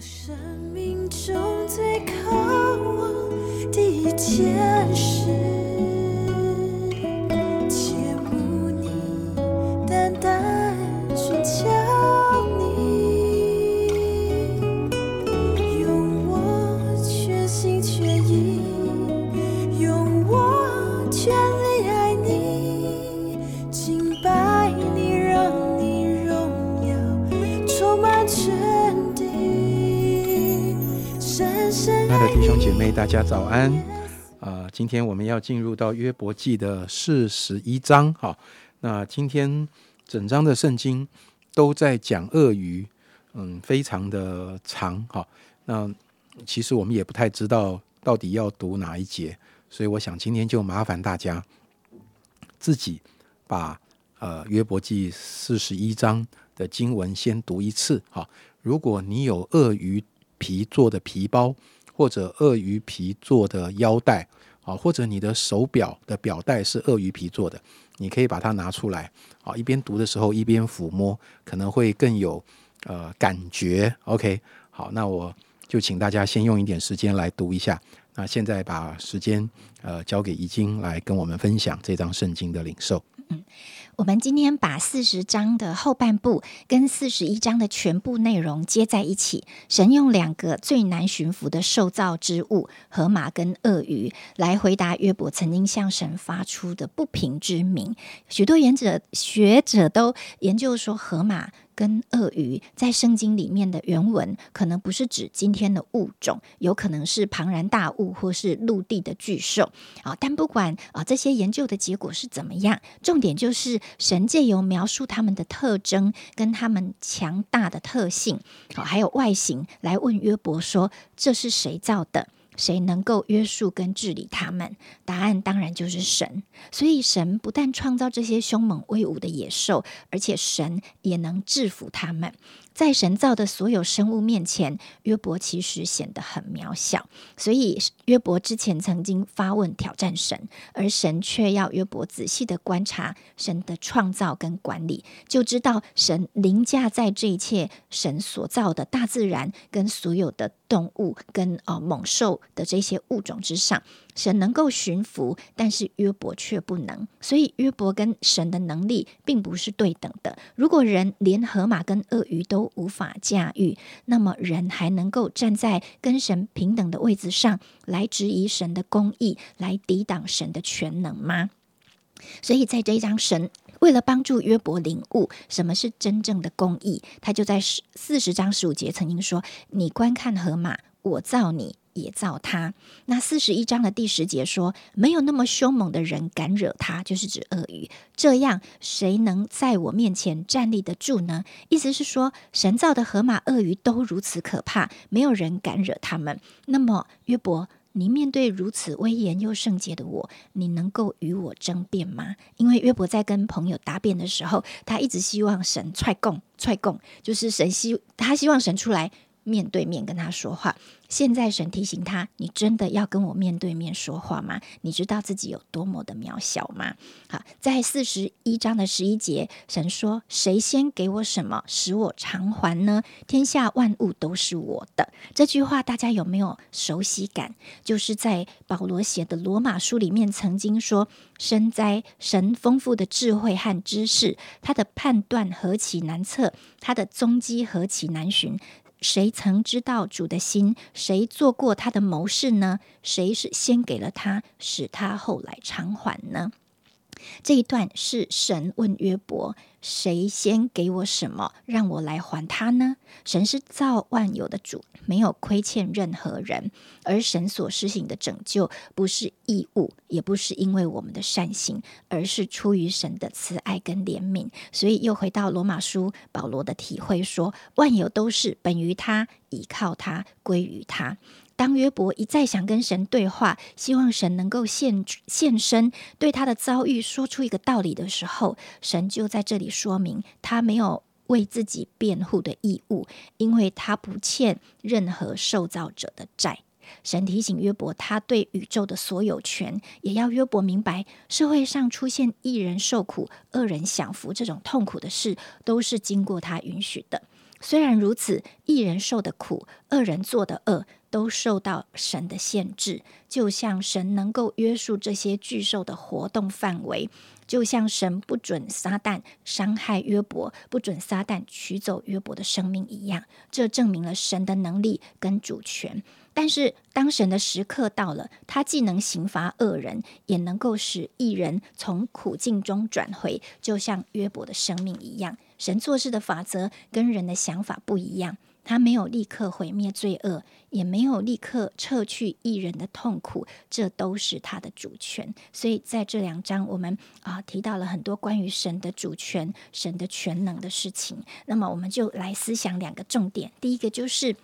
我生命中最渴望的一天姐。妹，大家早安。啊、今天我们要进入到约伯记的四十一章。哈，那今天整章的圣经都在讲鳄鱼，嗯，非常的长。哈，那其实我们也不太知道到底要读哪一节，所以我想今天就麻烦大家自己把呃约伯记四十一章的经文先读一次。哈，如果你有鳄鱼皮做的皮包，或者鳄鱼皮做的腰带，啊，或者你的手表的表带是鳄鱼皮做的，你可以把它拿出来，啊，一边读的时候一边抚摸，可能会更有呃感觉。OK，好，那我就请大家先用一点时间来读一下。那现在把时间呃交给怡晶来跟我们分享这张圣经的领受。我们今天把四十章的后半部跟四十一章的全部内容接在一起。神用两个最难驯服的受造之物——河马跟鳄鱼，来回答约伯曾经向神发出的不平之名。许多研者学者都研究说，河马跟鳄鱼在圣经里面的原文，可能不是指今天的物种，有可能是庞然大物或是陆地的巨兽。啊，但不管啊这些研究的结果是怎么样，重点就是神借由描述他们的特征跟他们强大的特性，好、还有外形，来问约伯说：这是谁造的？谁能够约束跟治理他们？答案当然就是神。所以神不但创造这些凶猛威武的野兽，而且神也能制服他们。在神造的所有生物面前，约伯其实显得很渺小。所以约伯之前曾经发问挑战神，而神却要约伯仔细的观察神的创造跟管理，就知道神凌驾在这一切神所造的大自然跟所有的动物跟呃猛兽的这些物种之上。神能够驯服，但是约伯却不能，所以约伯跟神的能力并不是对等的。如果人连河马跟鳄鱼都无法驾驭，那么人还能够站在跟神平等的位置上来质疑神的公义，来抵挡神的全能吗？所以在这一章，神为了帮助约伯领悟什么是真正的公义，他就在十四十章十五节曾经说：“你观看河马，我造你。”也造他。那四十一章的第十节说，没有那么凶猛的人敢惹他，就是指鳄鱼。这样，谁能在我面前站立得住呢？意思是说，神造的河马、鳄鱼都如此可怕，没有人敢惹他们。那么，约伯。你面对如此威严又圣洁的我，你能够与我争辩吗？因为约伯在跟朋友答辩的时候，他一直希望神踹供，踹供，就是神希他希望神出来面对面跟他说话。现在神提醒他：“你真的要跟我面对面说话吗？你知道自己有多么的渺小吗？”好，在四十一章的十一节，神说：“谁先给我什么，使我偿还呢？天下万物都是我的。”这句话大家有没有熟悉感？就是在保罗写的罗马书里面曾经说：“身在神丰富的智慧和知识，他的判断何其难测，他的踪迹何其难寻。”谁曾知道主的心？谁做过他的谋士呢？谁是先给了他，使他后来偿还呢？这一段是神问约伯：“谁先给我什么，让我来还他呢？”神是造万有的主，没有亏欠任何人，而神所施行的拯救不是义务，也不是因为我们的善行，而是出于神的慈爱跟怜悯。所以又回到罗马书保罗的体会说：“万有都是本于他，倚靠他，归于他。”当约伯一再想跟神对话，希望神能够现现身，对他的遭遇说出一个道理的时候，神就在这里说明，他没有为自己辩护的义务，因为他不欠任何受造者的债。神提醒约伯，他对宇宙的所有权，也要约伯明白，社会上出现一人受苦、二人享福这种痛苦的事，都是经过他允许的。虽然如此，一人受的苦，恶人做的恶，都受到神的限制。就像神能够约束这些巨兽的活动范围，就像神不准撒旦伤害约伯，不准撒旦取走约伯的生命一样。这证明了神的能力跟主权。但是，当神的时刻到了，他既能刑罚恶人，也能够使一人从苦境中转回，就像约伯的生命一样。神做事的法则跟人的想法不一样，他没有立刻毁灭罪恶，也没有立刻撤去一人的痛苦，这都是他的主权。所以在这两章，我们啊提到了很多关于神的主权、神的全能的事情。那么，我们就来思想两个重点。第一个就是，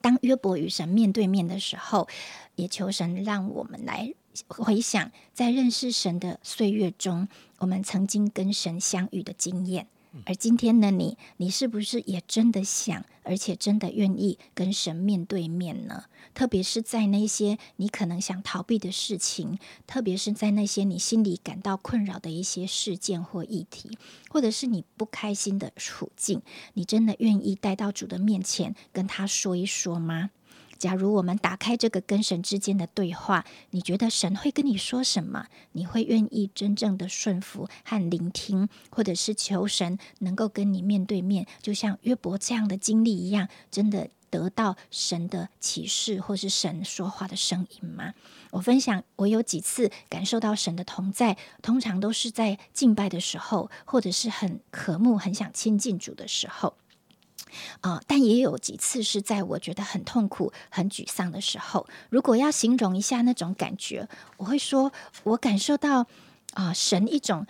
当约伯与神面对面的时候，也求神让我们来回想，在认识神的岁月中，我们曾经跟神相遇的经验。而今天的你，你是不是也真的想，而且真的愿意跟神面对面呢？特别是在那些你可能想逃避的事情，特别是在那些你心里感到困扰的一些事件或议题，或者是你不开心的处境，你真的愿意带到主的面前跟他说一说吗？假如我们打开这个跟神之间的对话，你觉得神会跟你说什么？你会愿意真正的顺服和聆听，或者是求神能够跟你面对面，就像约伯这样的经历一样，真的得到神的启示，或是神说话的声音吗？我分享，我有几次感受到神的同在，通常都是在敬拜的时候，或者是很渴慕、很想亲近主的时候。啊，但也有几次是在我觉得很痛苦、很沮丧的时候。如果要形容一下那种感觉，我会说，我感受到啊，神一种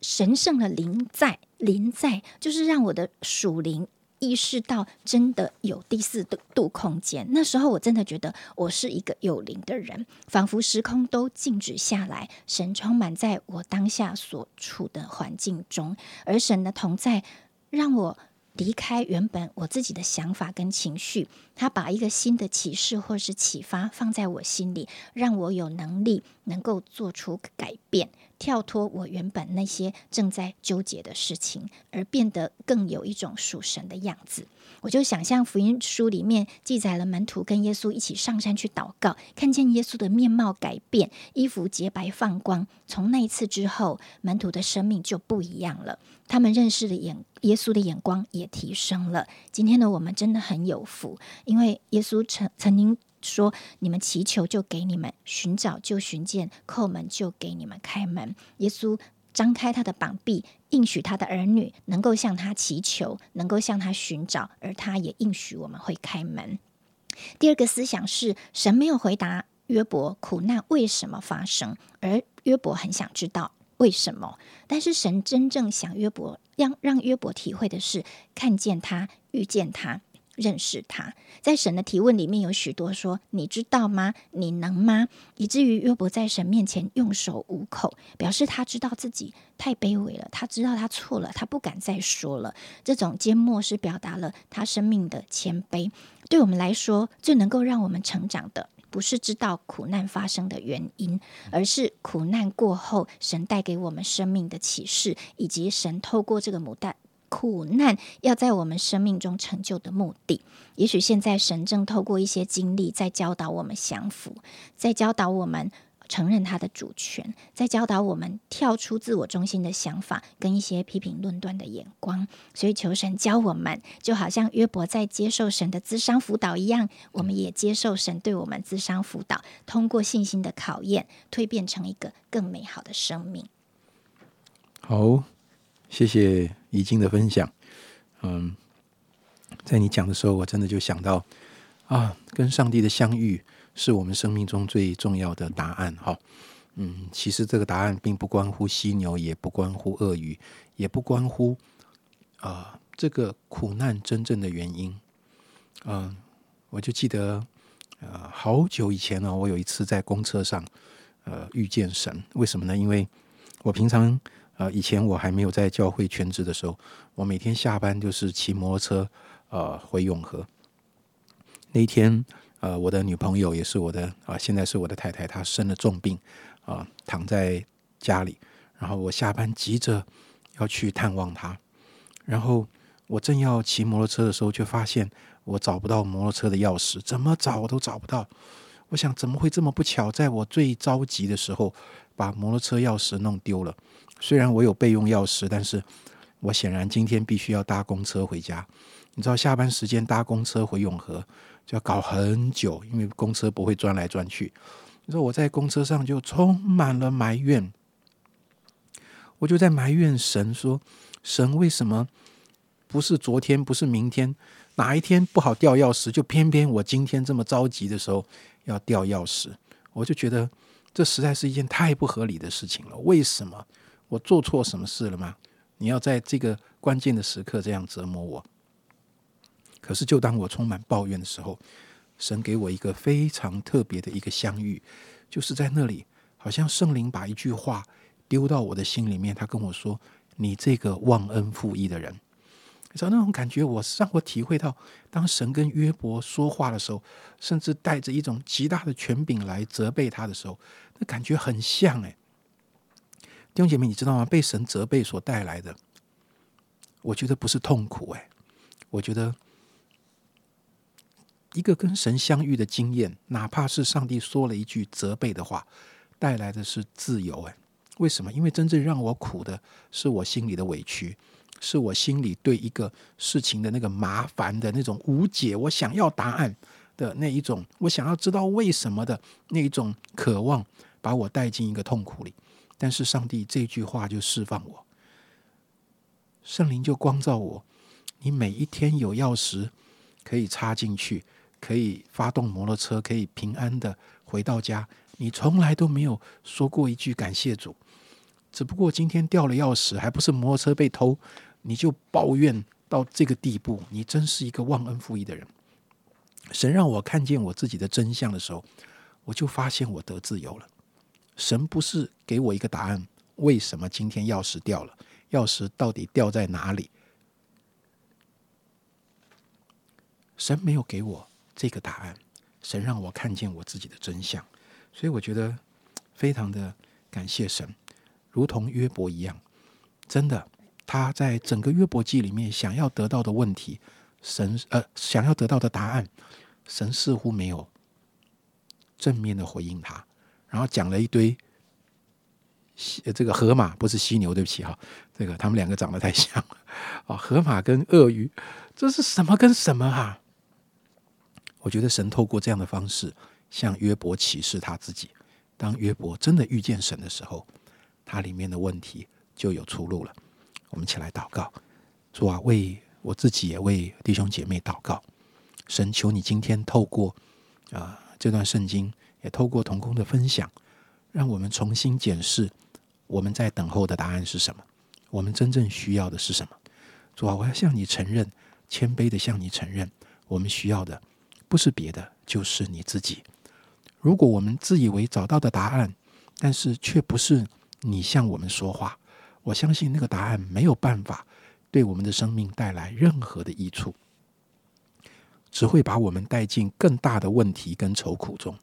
神圣的灵在，灵在，就是让我的属灵意识到真的有第四度空间。那时候我真的觉得我是一个有灵的人，仿佛时空都静止下来，神充满在我当下所处的环境中，而神的同在让我。离开原本我自己的想法跟情绪，他把一个新的启示或是启发放在我心里，让我有能力能够做出改变，跳脱我原本那些正在纠结的事情，而变得更有一种属神的样子。我就想象福音书里面记载了门徒跟耶稣一起上山去祷告，看见耶稣的面貌改变，衣服洁白放光。从那一次之后，门徒的生命就不一样了。他们认识的眼耶稣的眼光也提升了。今天的我们真的很有福，因为耶稣曾曾经说：“你们祈求就给你们，寻找就寻见，叩门就给你们开门。”耶稣。张开他的膀臂，应许他的儿女能够向他祈求，能够向他寻找，而他也应许我们会开门。第二个思想是神没有回答约伯苦难为什么发生，而约伯很想知道为什么。但是神真正想约伯让让约伯体会的是看见他，遇见他。认识他，在神的提问里面有许多说：“你知道吗？你能吗？”以至于约伯在神面前用手捂口，表示他知道自己太卑微了，他知道他错了，他不敢再说了。这种缄默是表达了他生命的谦卑。对我们来说，最能够让我们成长的，不是知道苦难发生的原因，而是苦难过后神带给我们生命的启示，以及神透过这个母带。苦难要在我们生命中成就的目的，也许现在神正透过一些经历，在教导我们降服，在教导我们承认他的主权，在教导我们跳出自我中心的想法跟一些批评论断的眼光。所以求神教我们，就好像约伯在接受神的咨商辅导一样，我们也接受神对我们咨商辅导，通过信心的考验，蜕变成一个更美好的生命。好。谢谢怡静的分享。嗯，在你讲的时候，我真的就想到啊，跟上帝的相遇是我们生命中最重要的答案。哈，嗯，其实这个答案并不关乎犀牛，也不关乎鳄鱼，也不关乎啊这个苦难真正的原因。嗯，我就记得呃好久以前呢，我有一次在公车上呃遇见神，为什么呢？因为我平常。呃，以前我还没有在教会全职的时候，我每天下班就是骑摩托车，呃，回永和。那一天，呃，我的女朋友也是我的啊，现在是我的太太，她生了重病，啊，躺在家里。然后我下班急着要去探望她，然后我正要骑摩托车的时候，却发现我找不到摩托车的钥匙，怎么找都找不到。我想，怎么会这么不巧，在我最着急的时候，把摩托车钥匙弄丢了？虽然我有备用钥匙，但是我显然今天必须要搭公车回家。你知道，下班时间搭公车回永和就要搞很久，因为公车不会转来转去。你说我在公车上就充满了埋怨，我就在埋怨神说：“神为什么？”不是昨天，不是明天，哪一天不好掉钥匙，就偏偏我今天这么着急的时候要掉钥匙，我就觉得这实在是一件太不合理的事情了。为什么我做错什么事了吗？你要在这个关键的时刻这样折磨我？可是，就当我充满抱怨的时候，神给我一个非常特别的一个相遇，就是在那里，好像圣灵把一句话丢到我的心里面，他跟我说：“你这个忘恩负义的人。”你知道那种感觉，我让我体会到，当神跟约伯说话的时候，甚至带着一种极大的权柄来责备他的时候，那感觉很像哎。弟兄姐妹，你知道吗？被神责备所带来的，我觉得不是痛苦哎，我觉得一个跟神相遇的经验，哪怕是上帝说了一句责备的话，带来的是自由哎。为什么？因为真正让我苦的是我心里的委屈。是我心里对一个事情的那个麻烦的那种无解，我想要答案的那一种，我想要知道为什么的那一种渴望，把我带进一个痛苦里。但是上帝这句话就释放我，圣灵就光照我。你每一天有钥匙可以插进去，可以发动摩托车，可以平安的回到家。你从来都没有说过一句感谢主，只不过今天掉了钥匙，还不是摩托车被偷。你就抱怨到这个地步，你真是一个忘恩负义的人。神让我看见我自己的真相的时候，我就发现我得自由了。神不是给我一个答案，为什么今天钥匙掉了？钥匙到底掉在哪里？神没有给我这个答案，神让我看见我自己的真相，所以我觉得非常的感谢神，如同约伯一样，真的。他在整个约伯记里面想要得到的问题，神呃想要得到的答案，神似乎没有正面的回应他，然后讲了一堆犀这个河马不是犀牛，对不起哈，这个他们两个长得太像了啊，河马跟鳄鱼，这是什么跟什么啊？我觉得神透过这样的方式向约伯启示他自己，当约伯真的遇见神的时候，他里面的问题就有出路了。我们一起来祷告，主啊，为我自己也为弟兄姐妹祷告。神求你今天透过啊这段圣经，也透过同工的分享，让我们重新检视我们在等候的答案是什么，我们真正需要的是什么。主啊，我要向你承认，谦卑的向你承认，我们需要的不是别的，就是你自己。如果我们自以为找到的答案，但是却不是你向我们说话。我相信那个答案没有办法对我们的生命带来任何的益处，只会把我们带进更大的问题跟愁苦中。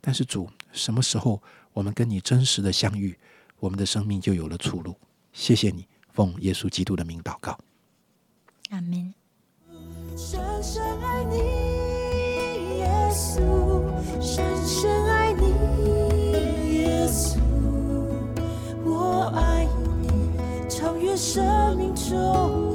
但是主，什么时候我们跟你真实的相遇，我们的生命就有了出路。谢谢你，奉耶稣基督的名祷告，阿门。深深爱你，耶稣，深深爱你，耶稣，我爱。超越生命中。